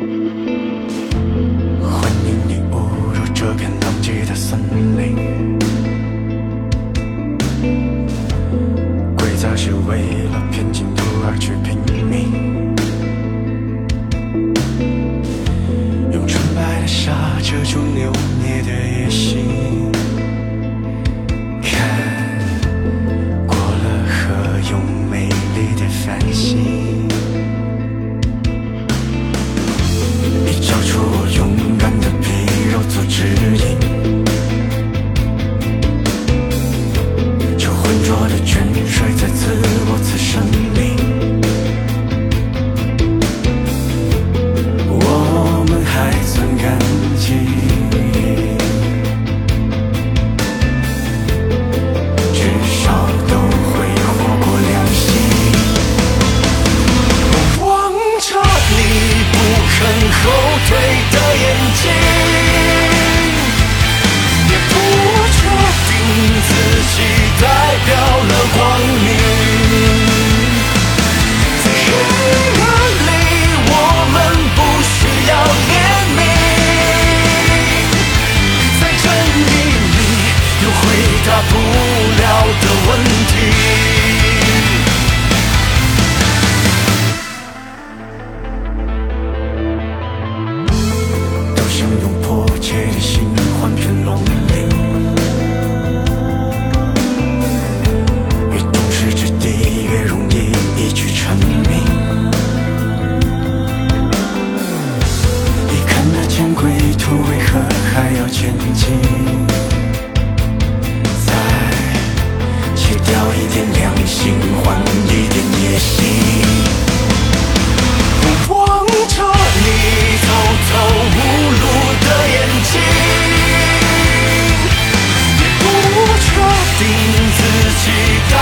欢迎你误入这片狼藉的森林。规则是为了骗进度而去拼命。した。